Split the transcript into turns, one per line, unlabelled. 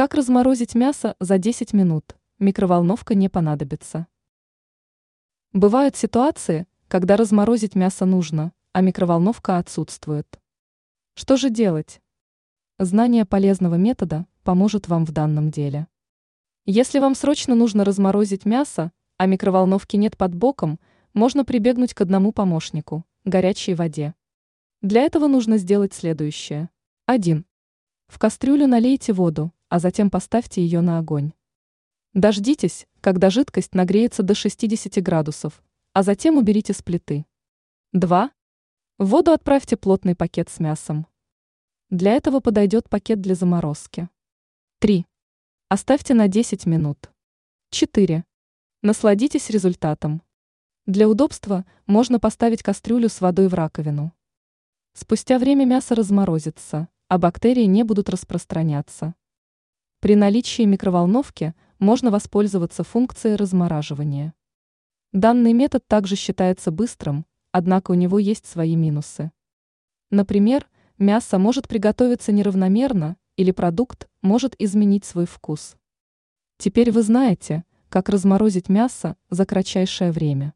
Как разморозить мясо за 10 минут? Микроволновка не понадобится. Бывают ситуации, когда разморозить мясо нужно, а микроволновка отсутствует. Что же делать? Знание полезного метода поможет вам в данном деле. Если вам срочно нужно разморозить мясо, а микроволновки нет под боком, можно прибегнуть к одному помощнику – горячей воде. Для этого нужно сделать следующее. 1. В кастрюлю налейте воду, а затем поставьте ее на огонь. Дождитесь, когда жидкость нагреется до 60 градусов, а затем уберите с плиты. 2. В воду отправьте плотный пакет с мясом. Для этого подойдет пакет для заморозки. 3. Оставьте на 10 минут. 4. Насладитесь результатом. Для удобства можно поставить кастрюлю с водой в раковину. Спустя время мясо разморозится, а бактерии не будут распространяться. При наличии микроволновки можно воспользоваться функцией размораживания. Данный метод также считается быстрым, однако у него есть свои минусы. Например, мясо может приготовиться неравномерно или продукт может изменить свой вкус. Теперь вы знаете, как разморозить мясо за кратчайшее время.